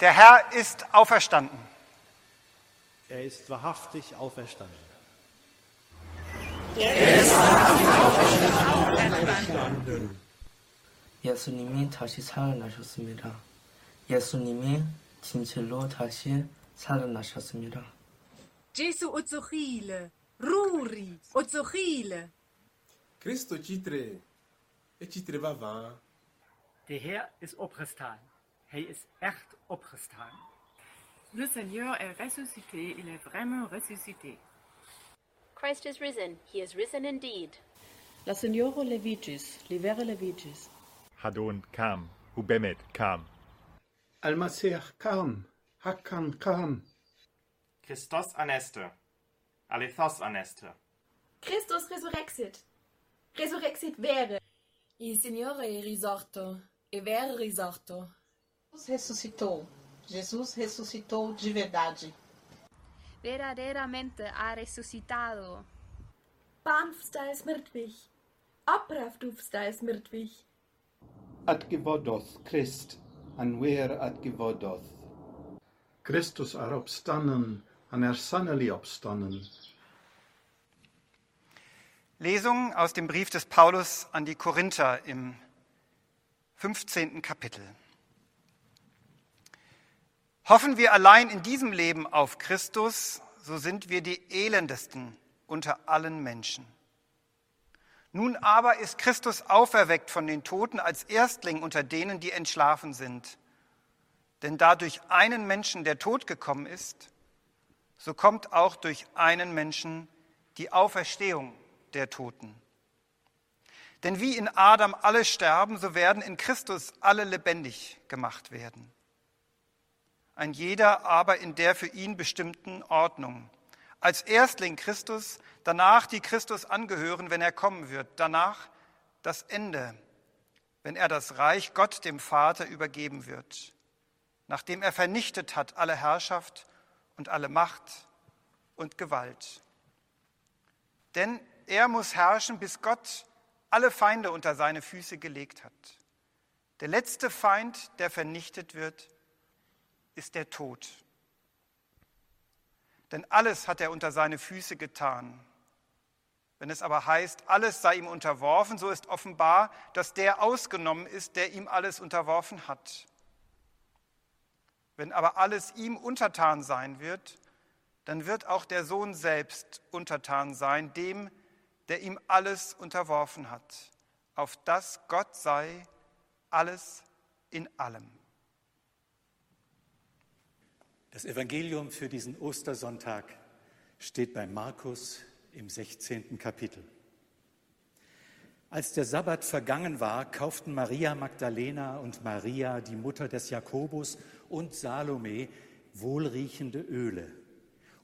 Der Herr ist auferstanden. Er ist wahrhaftig auferstanden. 예수님이 다시 살아나셨습니다. 예수님이 진실로 다시 살아나셨습니다. Gesù Ozochile, Ruri, Ozochile. Cristo titre e titre vavan. De Heer is opgestaan. Hij is echt opgestaan. Le Seigneur est ressuscité, il est vraiment ressuscité. Christ is risen. He is risen indeed. La Signoro Levicis, Livere Levicis. Hadon kam, Hubemet kam. Almasih kam, Hakan kam. Christos aneste, alethos aneste. Christus resurrexit. Resurrexit vere. Il Signore è risorto, e vero risorto. Jesus ressuscitou. Jesus ressuscitou de verdade. Verdaderamente ha resucitado. Banfsta es mrtvých. Opravdufsta es mrtvých. Adgevodoth Christ, anwer adgevodoth. Christus er opstanden, an er sannelig opstanden. Lesung aus dem Brief des Paulus an die Korinther im 15. Kapitel. Hoffen wir allein in diesem Leben auf Christus, so sind wir die elendesten unter allen Menschen. Nun aber ist Christus auferweckt von den Toten als Erstling unter denen, die entschlafen sind. Denn da durch einen Menschen der Tod gekommen ist, so kommt auch durch einen Menschen die Auferstehung der Toten. Denn wie in Adam alle sterben, so werden in Christus alle lebendig gemacht werden. Ein jeder aber in der für ihn bestimmten Ordnung. Als Erstling Christus, danach die Christus angehören, wenn er kommen wird, danach das Ende, wenn er das Reich Gott dem Vater übergeben wird, nachdem er vernichtet hat alle Herrschaft und alle Macht und Gewalt. Denn er muss herrschen, bis Gott alle Feinde unter seine Füße gelegt hat. Der letzte Feind, der vernichtet wird, ist der Tod. Denn alles hat er unter seine Füße getan. Wenn es aber heißt, alles sei ihm unterworfen, so ist offenbar, dass der ausgenommen ist, der ihm alles unterworfen hat. Wenn aber alles ihm untertan sein wird, dann wird auch der Sohn selbst untertan sein, dem, der ihm alles unterworfen hat, auf das Gott sei alles in allem. Das Evangelium für diesen Ostersonntag steht bei Markus im 16. Kapitel. Als der Sabbat vergangen war, kauften Maria Magdalena und Maria, die Mutter des Jakobus, und Salome wohlriechende Öle,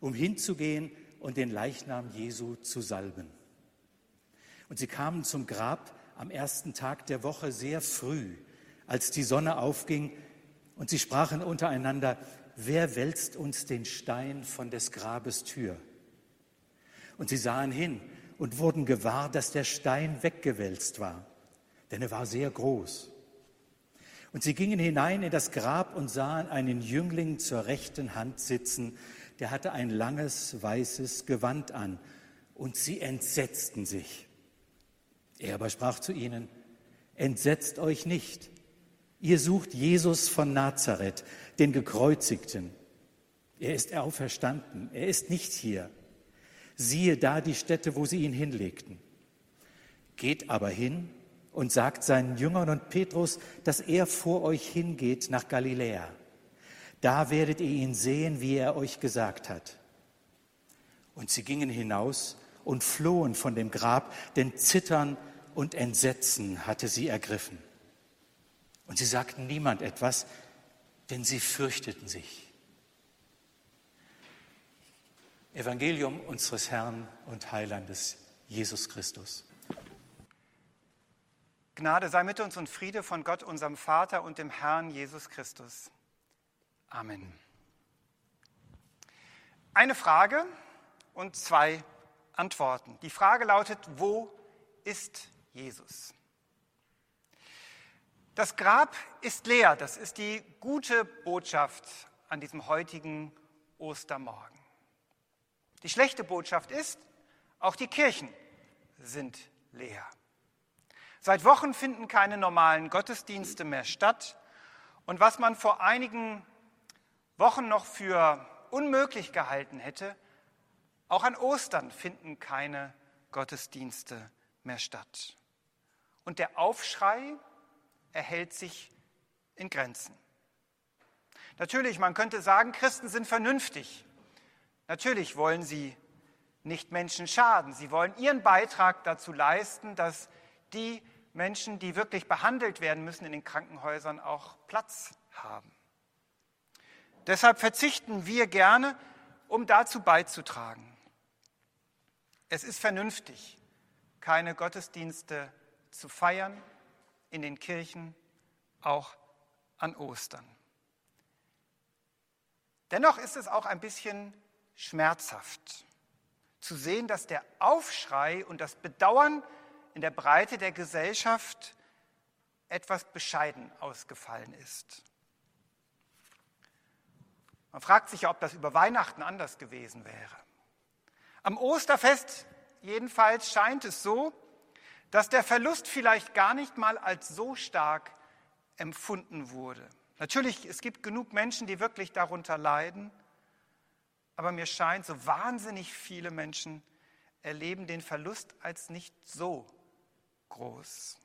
um hinzugehen und den Leichnam Jesu zu salben. Und sie kamen zum Grab am ersten Tag der Woche sehr früh, als die Sonne aufging, und sie sprachen untereinander, wer wälzt uns den Stein von des Grabes Tür? Und sie sahen hin und wurden gewahr, dass der Stein weggewälzt war, denn er war sehr groß. Und sie gingen hinein in das Grab und sahen einen Jüngling zur rechten Hand sitzen, der hatte ein langes weißes Gewand an, und sie entsetzten sich. Er aber sprach zu ihnen, Entsetzt euch nicht, ihr sucht Jesus von Nazareth, den Gekreuzigten. Er ist auferstanden, er ist nicht hier. Siehe da die Stätte, wo sie ihn hinlegten. Geht aber hin und sagt seinen Jüngern und Petrus, dass er vor euch hingeht nach Galiläa. Da werdet ihr ihn sehen, wie er euch gesagt hat. Und sie gingen hinaus und flohen von dem Grab, denn Zittern und Entsetzen hatte sie ergriffen. Und sie sagten niemand etwas, denn sie fürchteten sich. Evangelium unseres Herrn und Heilandes Jesus Christus. Gnade sei mit uns und Friede von Gott, unserem Vater und dem Herrn Jesus Christus. Amen. Eine Frage und zwei Antworten. Die Frage lautet, wo ist Jesus? Das Grab ist leer. Das ist die gute Botschaft an diesem heutigen Ostermorgen. Die schlechte Botschaft ist, auch die Kirchen sind leer. Seit Wochen finden keine normalen Gottesdienste mehr statt. Und was man vor einigen Wochen noch für unmöglich gehalten hätte, auch an Ostern finden keine Gottesdienste mehr statt. Und der Aufschrei erhält sich in Grenzen. Natürlich, man könnte sagen, Christen sind vernünftig. Natürlich wollen sie nicht Menschen schaden. Sie wollen ihren Beitrag dazu leisten, dass die Menschen, die wirklich behandelt werden müssen in den Krankenhäusern, auch Platz haben. Deshalb verzichten wir gerne, um dazu beizutragen. Es ist vernünftig, keine Gottesdienste zu feiern in den Kirchen, auch an Ostern. Dennoch ist es auch ein bisschen schmerzhaft zu sehen, dass der Aufschrei und das Bedauern in der Breite der Gesellschaft etwas bescheiden ausgefallen ist. Man fragt sich ja, ob das über Weihnachten anders gewesen wäre. Am Osterfest jedenfalls scheint es so, dass der Verlust vielleicht gar nicht mal als so stark empfunden wurde. Natürlich, es gibt genug Menschen, die wirklich darunter leiden, aber mir scheint, so wahnsinnig viele Menschen erleben den Verlust als nicht so groß.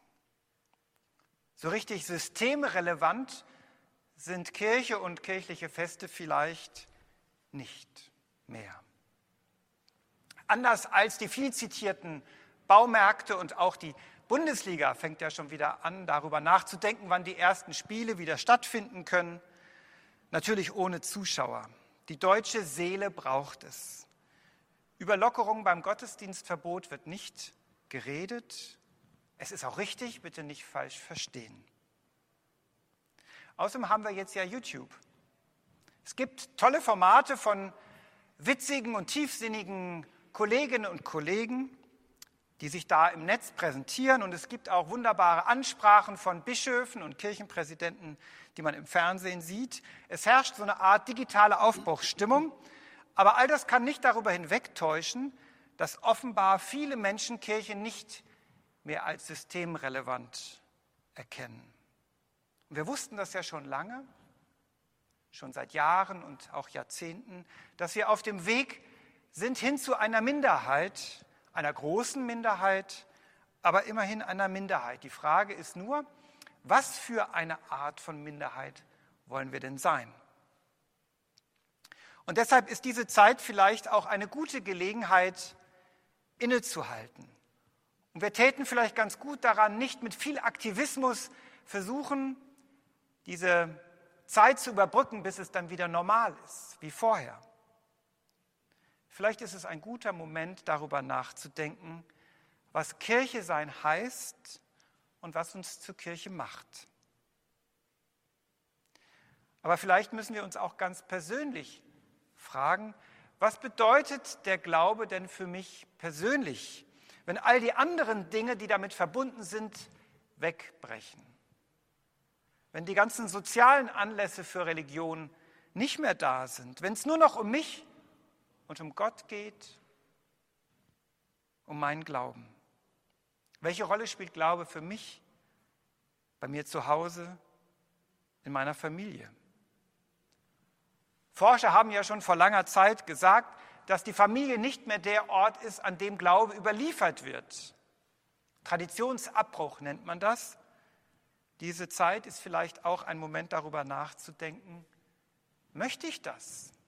So richtig systemrelevant sind Kirche und kirchliche Feste vielleicht nicht mehr. Anders als die viel zitierten Baumärkte und auch die Bundesliga fängt ja schon wieder an, darüber nachzudenken, wann die ersten Spiele wieder stattfinden können. Natürlich ohne Zuschauer. Die deutsche Seele braucht es. Über Lockerung beim Gottesdienstverbot wird nicht geredet. Es ist auch richtig, bitte nicht falsch verstehen. Außerdem haben wir jetzt ja YouTube. Es gibt tolle Formate von witzigen und tiefsinnigen Kolleginnen und Kollegen, die sich da im Netz präsentieren. Und es gibt auch wunderbare Ansprachen von Bischöfen und Kirchenpräsidenten, die man im Fernsehen sieht. Es herrscht so eine Art digitale Aufbruchsstimmung. Aber all das kann nicht darüber hinwegtäuschen, dass offenbar viele Menschen Kirche nicht mehr als systemrelevant erkennen. Und wir wussten das ja schon lange, schon seit Jahren und auch Jahrzehnten, dass wir auf dem Weg sind hin zu einer Minderheit, einer großen Minderheit, aber immerhin einer Minderheit. Die Frage ist nur, was für eine Art von Minderheit wollen wir denn sein? Und deshalb ist diese Zeit vielleicht auch eine gute Gelegenheit, innezuhalten. Und wir täten vielleicht ganz gut daran, nicht mit viel Aktivismus versuchen, diese Zeit zu überbrücken, bis es dann wieder normal ist, wie vorher. Vielleicht ist es ein guter Moment, darüber nachzudenken, was Kirche sein heißt und was uns zur Kirche macht. Aber vielleicht müssen wir uns auch ganz persönlich fragen, was bedeutet der Glaube denn für mich persönlich, wenn all die anderen Dinge, die damit verbunden sind, wegbrechen? Wenn die ganzen sozialen Anlässe für Religion nicht mehr da sind, wenn es nur noch um mich und um Gott geht, um meinen Glauben. Welche Rolle spielt Glaube für mich, bei mir zu Hause, in meiner Familie? Forscher haben ja schon vor langer Zeit gesagt, dass die Familie nicht mehr der Ort ist, an dem Glaube überliefert wird. Traditionsabbruch nennt man das. Diese Zeit ist vielleicht auch ein Moment darüber nachzudenken, möchte ich das?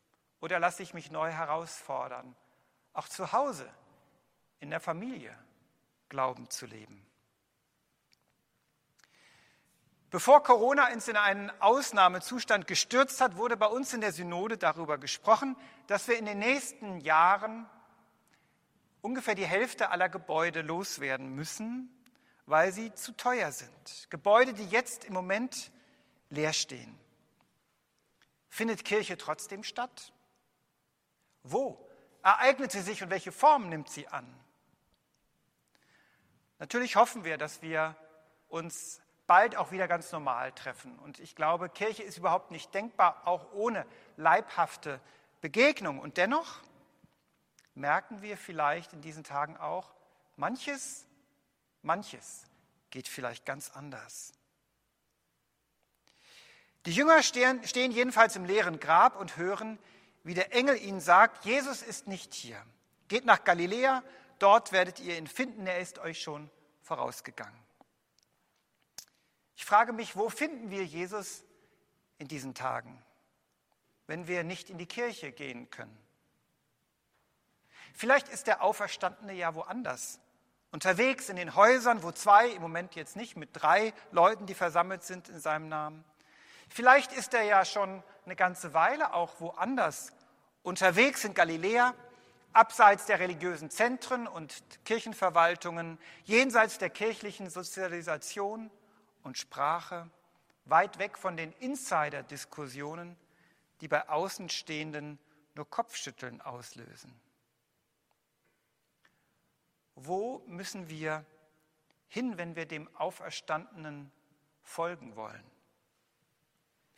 Oder lasse ich mich neu herausfordern, auch zu Hause, in der Familie Glauben zu leben? Bevor Corona uns in einen Ausnahmezustand gestürzt hat, wurde bei uns in der Synode darüber gesprochen, dass wir in den nächsten Jahren ungefähr die Hälfte aller Gebäude loswerden müssen, weil sie zu teuer sind. Gebäude, die jetzt im Moment leer stehen. Findet Kirche trotzdem statt? Wo ereignet sie sich und welche Form nimmt sie an? Natürlich hoffen wir, dass wir uns bald auch wieder ganz normal treffen. Und ich glaube, Kirche ist überhaupt nicht denkbar, auch ohne leibhafte Begegnung. Und dennoch merken wir vielleicht in diesen Tagen auch, manches, manches geht vielleicht ganz anders. Die Jünger stehen, stehen jedenfalls im leeren Grab und hören, wie der Engel ihnen sagt, Jesus ist nicht hier. Geht nach Galiläa, dort werdet ihr ihn finden, er ist euch schon vorausgegangen. Ich frage mich, wo finden wir Jesus in diesen Tagen, wenn wir nicht in die Kirche gehen können? Vielleicht ist der Auferstandene ja woanders, unterwegs in den Häusern, wo zwei, im Moment jetzt nicht, mit drei Leuten, die versammelt sind in seinem Namen. Vielleicht ist er ja schon eine ganze Weile auch woanders unterwegs in Galiläa, abseits der religiösen Zentren und Kirchenverwaltungen, jenseits der kirchlichen Sozialisation und Sprache, weit weg von den Insider-Diskussionen, die bei Außenstehenden nur Kopfschütteln auslösen. Wo müssen wir hin, wenn wir dem Auferstandenen folgen wollen?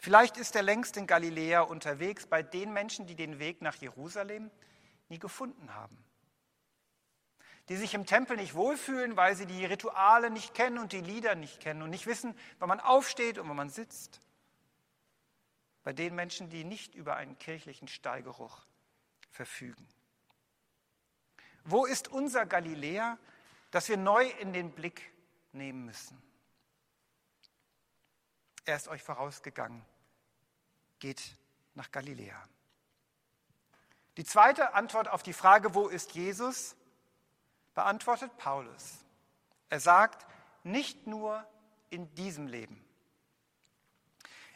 Vielleicht ist er längst in Galiläa unterwegs bei den Menschen, die den Weg nach Jerusalem nie gefunden haben. Die sich im Tempel nicht wohlfühlen, weil sie die Rituale nicht kennen und die Lieder nicht kennen und nicht wissen, wann man aufsteht und wann man sitzt. Bei den Menschen, die nicht über einen kirchlichen Stallgeruch verfügen. Wo ist unser Galiläa, das wir neu in den Blick nehmen müssen? Er ist euch vorausgegangen geht nach Galiläa. Die zweite Antwort auf die Frage, wo ist Jesus, beantwortet Paulus. Er sagt, nicht nur in diesem Leben.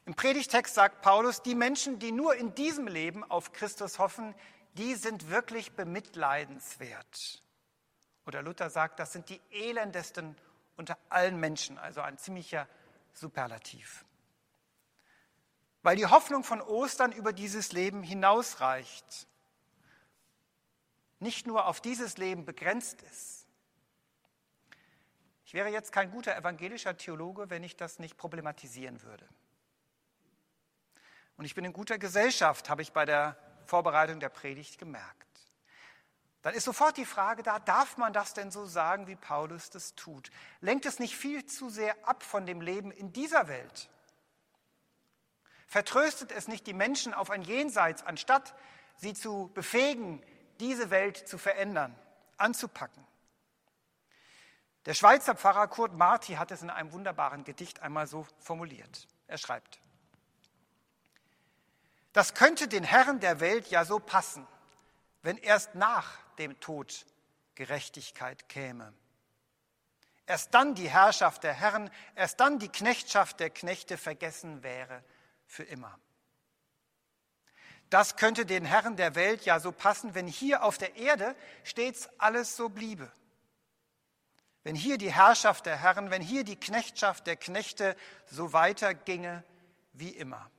Im Predigtext sagt Paulus, die Menschen, die nur in diesem Leben auf Christus hoffen, die sind wirklich bemitleidenswert. Oder Luther sagt, das sind die elendesten unter allen Menschen, also ein ziemlicher Superlativ weil die Hoffnung von Ostern über dieses Leben hinausreicht, nicht nur auf dieses Leben begrenzt ist. Ich wäre jetzt kein guter evangelischer Theologe, wenn ich das nicht problematisieren würde. Und ich bin in guter Gesellschaft, habe ich bei der Vorbereitung der Predigt gemerkt. Dann ist sofort die Frage da, darf man das denn so sagen, wie Paulus das tut? Lenkt es nicht viel zu sehr ab von dem Leben in dieser Welt? Vertröstet es nicht die Menschen auf ein Jenseits, anstatt sie zu befähigen, diese Welt zu verändern, anzupacken? Der Schweizer Pfarrer Kurt Marti hat es in einem wunderbaren Gedicht einmal so formuliert. Er schreibt, das könnte den Herren der Welt ja so passen, wenn erst nach dem Tod Gerechtigkeit käme. Erst dann die Herrschaft der Herren, erst dann die Knechtschaft der Knechte vergessen wäre für immer. Das könnte den Herren der Welt ja so passen, wenn hier auf der Erde stets alles so bliebe. Wenn hier die Herrschaft der Herren, wenn hier die Knechtschaft der Knechte so weiterginge wie immer.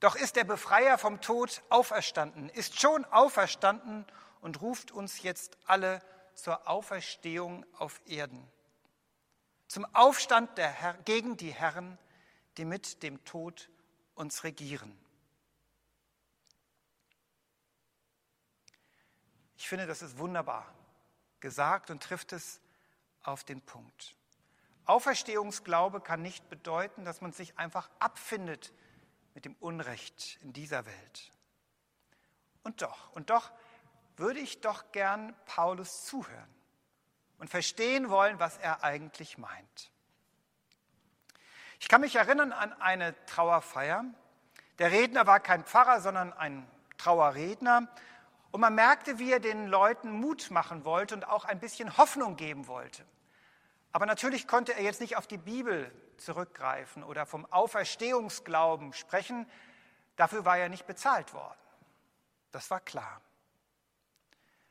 Doch ist der Befreier vom Tod auferstanden, ist schon auferstanden und ruft uns jetzt alle zur Auferstehung auf Erden, zum Aufstand Herr, gegen die Herren, die mit dem Tod uns regieren. Ich finde, das ist wunderbar gesagt und trifft es auf den Punkt. Auferstehungsglaube kann nicht bedeuten, dass man sich einfach abfindet mit dem Unrecht in dieser Welt. Und doch, und doch würde ich doch gern Paulus zuhören und verstehen wollen, was er eigentlich meint. Ich kann mich erinnern an eine Trauerfeier. Der Redner war kein Pfarrer, sondern ein Trauerredner. Und man merkte, wie er den Leuten Mut machen wollte und auch ein bisschen Hoffnung geben wollte. Aber natürlich konnte er jetzt nicht auf die Bibel zurückgreifen oder vom Auferstehungsglauben sprechen. Dafür war er nicht bezahlt worden. Das war klar.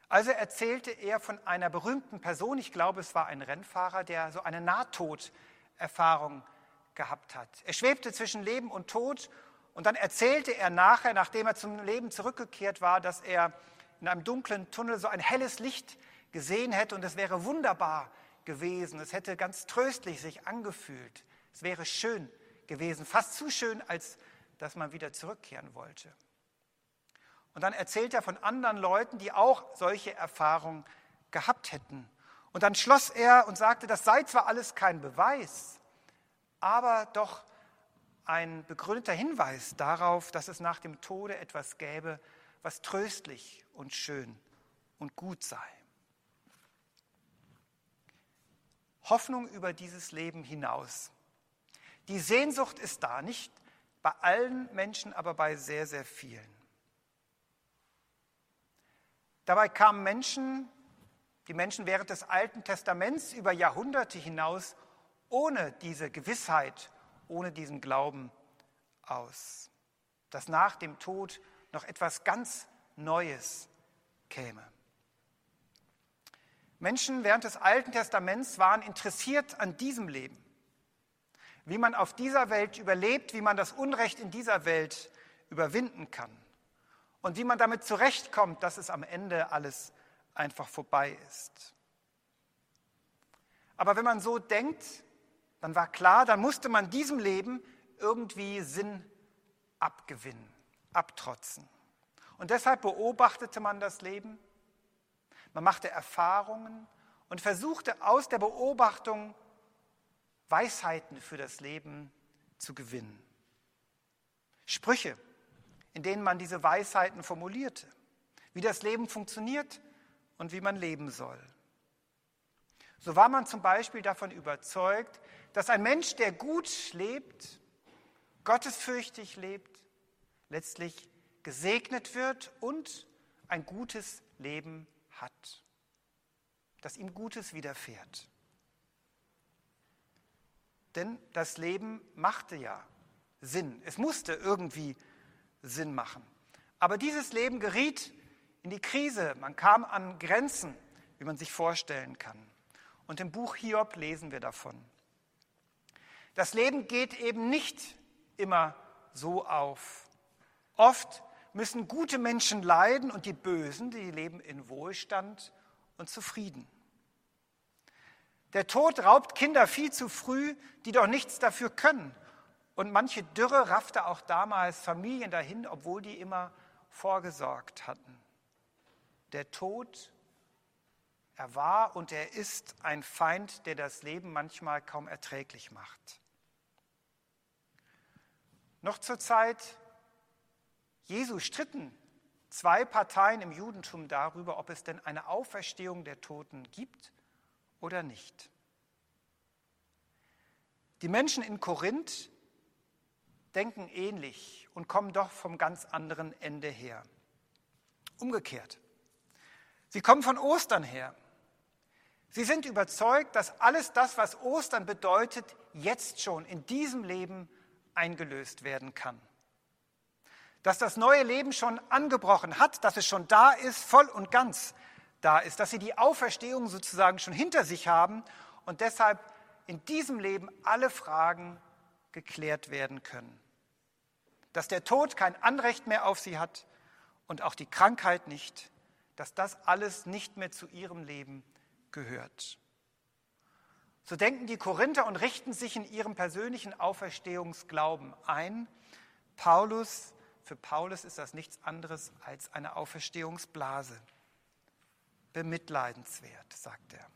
Also erzählte er von einer berühmten Person, ich glaube es war ein Rennfahrer, der so eine Nahtoderfahrung gehabt hat. Er schwebte zwischen Leben und Tod und dann erzählte er nachher, nachdem er zum Leben zurückgekehrt war, dass er in einem dunklen Tunnel so ein helles Licht gesehen hätte und es wäre wunderbar gewesen. Es hätte ganz tröstlich sich angefühlt. Es wäre schön gewesen, fast zu schön, als dass man wieder zurückkehren wollte. Und dann erzählt er von anderen Leuten, die auch solche Erfahrungen gehabt hätten. Und dann schloss er und sagte, das sei zwar alles kein Beweis, aber doch ein begründeter Hinweis darauf, dass es nach dem Tode etwas gäbe, was tröstlich und schön und gut sei. Hoffnung über dieses Leben hinaus. Die Sehnsucht ist da, nicht bei allen Menschen, aber bei sehr, sehr vielen. Dabei kamen Menschen, die Menschen während des Alten Testaments über Jahrhunderte hinaus ohne diese Gewissheit, ohne diesen Glauben aus, dass nach dem Tod noch etwas ganz Neues käme. Menschen während des Alten Testaments waren interessiert an diesem Leben, wie man auf dieser Welt überlebt, wie man das Unrecht in dieser Welt überwinden kann und wie man damit zurechtkommt, dass es am Ende alles einfach vorbei ist. Aber wenn man so denkt, dann war klar, dann musste man diesem Leben irgendwie Sinn abgewinnen, abtrotzen. Und deshalb beobachtete man das Leben, man machte Erfahrungen und versuchte aus der Beobachtung Weisheiten für das Leben zu gewinnen. Sprüche in denen man diese Weisheiten formulierte, wie das Leben funktioniert und wie man leben soll. So war man zum Beispiel davon überzeugt, dass ein Mensch, der gut lebt, gottesfürchtig lebt, letztlich gesegnet wird und ein gutes Leben hat, dass ihm Gutes widerfährt. Denn das Leben machte ja Sinn. Es musste irgendwie Sinn machen. Aber dieses Leben geriet in die Krise. Man kam an Grenzen, wie man sich vorstellen kann. Und im Buch Hiob lesen wir davon. Das Leben geht eben nicht immer so auf. Oft müssen gute Menschen leiden und die Bösen, die leben in Wohlstand und zufrieden. Der Tod raubt Kinder viel zu früh, die doch nichts dafür können und manche Dürre raffte auch damals Familien dahin, obwohl die immer vorgesorgt hatten. Der Tod, er war und er ist ein Feind, der das Leben manchmal kaum erträglich macht. Noch zur Zeit Jesu stritten zwei Parteien im Judentum darüber, ob es denn eine Auferstehung der Toten gibt oder nicht. Die Menschen in Korinth denken ähnlich und kommen doch vom ganz anderen Ende her. Umgekehrt. Sie kommen von Ostern her. Sie sind überzeugt, dass alles das, was Ostern bedeutet, jetzt schon in diesem Leben eingelöst werden kann. Dass das neue Leben schon angebrochen hat, dass es schon da ist, voll und ganz da ist, dass sie die Auferstehung sozusagen schon hinter sich haben und deshalb in diesem Leben alle Fragen geklärt werden können. Dass der Tod kein Anrecht mehr auf sie hat und auch die Krankheit nicht, dass das alles nicht mehr zu ihrem Leben gehört. So denken die Korinther und richten sich in ihrem persönlichen Auferstehungsglauben ein. Paulus, für Paulus ist das nichts anderes als eine Auferstehungsblase. Bemitleidenswert, sagt er.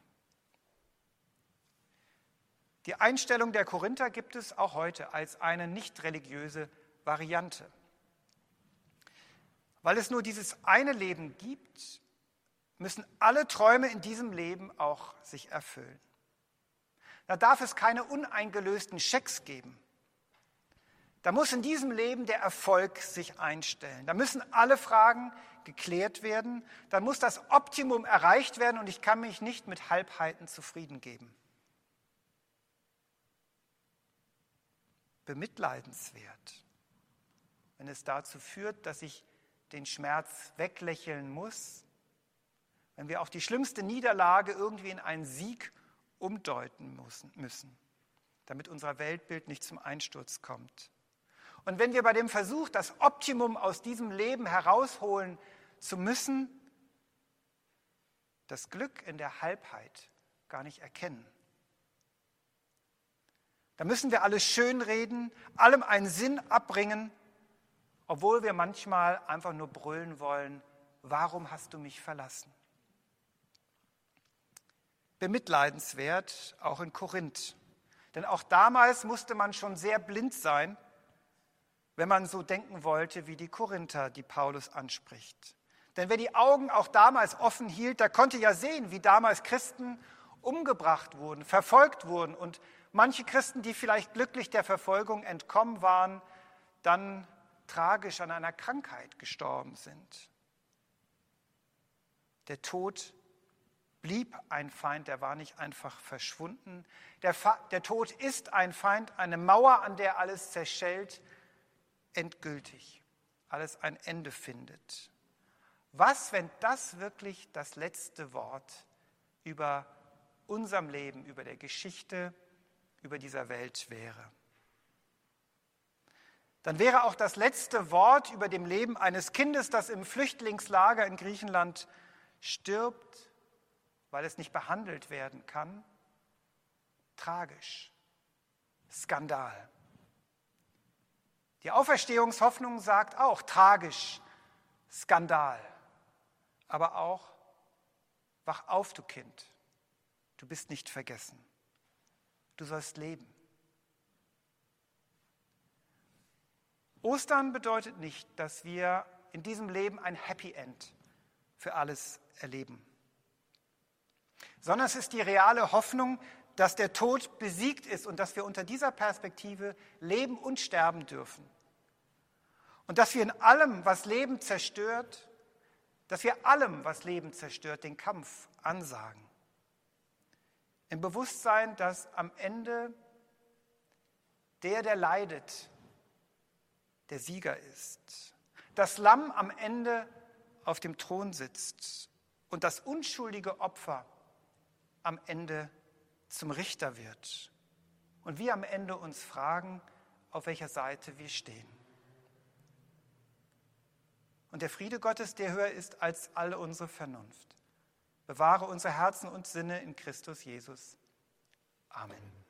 Die Einstellung der Korinther gibt es auch heute als eine nicht religiöse Variante. Weil es nur dieses eine Leben gibt, müssen alle Träume in diesem Leben auch sich erfüllen. Da darf es keine uneingelösten Schecks geben. Da muss in diesem Leben der Erfolg sich einstellen. Da müssen alle Fragen geklärt werden. Dann muss das Optimum erreicht werden und ich kann mich nicht mit Halbheiten zufrieden geben. bemitleidenswert, wenn es dazu führt, dass ich den Schmerz weglächeln muss, wenn wir auch die schlimmste Niederlage irgendwie in einen Sieg umdeuten müssen, damit unser Weltbild nicht zum Einsturz kommt. Und wenn wir bei dem Versuch, das Optimum aus diesem Leben herausholen zu müssen, das Glück in der Halbheit gar nicht erkennen. Da müssen wir alles schönreden, allem einen Sinn abbringen, obwohl wir manchmal einfach nur brüllen wollen, warum hast du mich verlassen? Bemitleidenswert, auch in Korinth. Denn auch damals musste man schon sehr blind sein, wenn man so denken wollte wie die Korinther, die Paulus anspricht. Denn wer die Augen auch damals offen hielt, der konnte ja sehen, wie damals Christen umgebracht wurden, verfolgt wurden und manche Christen, die vielleicht glücklich der Verfolgung entkommen waren, dann tragisch an einer Krankheit gestorben sind. Der Tod blieb ein Feind, der war nicht einfach verschwunden. Der, der Tod ist ein Feind, eine Mauer, an der alles zerschellt, endgültig, alles ein Ende findet. Was, wenn das wirklich das letzte Wort über unserem Leben, über der Geschichte, über dieser Welt wäre? Dann wäre auch das letzte Wort über dem Leben eines Kindes, das im Flüchtlingslager in Griechenland stirbt, weil es nicht behandelt werden kann, tragisch, Skandal. Die Auferstehungshoffnung sagt auch tragisch, Skandal, aber auch, wach auf, du Kind, du bist nicht vergessen, du sollst leben. Ostern bedeutet nicht, dass wir in diesem Leben ein Happy End für alles erleben, sondern es ist die reale Hoffnung, dass der Tod besiegt ist und dass wir unter dieser Perspektive leben und sterben dürfen. Und dass wir in allem, was Leben zerstört, dass wir allem, was Leben zerstört, den Kampf ansagen. Im Bewusstsein, dass am Ende der, der leidet, der Sieger ist. Das Lamm am Ende auf dem Thron sitzt und das unschuldige Opfer am Ende zum Richter wird. Und wir am Ende uns fragen, auf welcher Seite wir stehen. Und der Friede Gottes, der höher ist als alle unsere Vernunft, bewahre unsere Herzen und Sinne in Christus Jesus. Amen.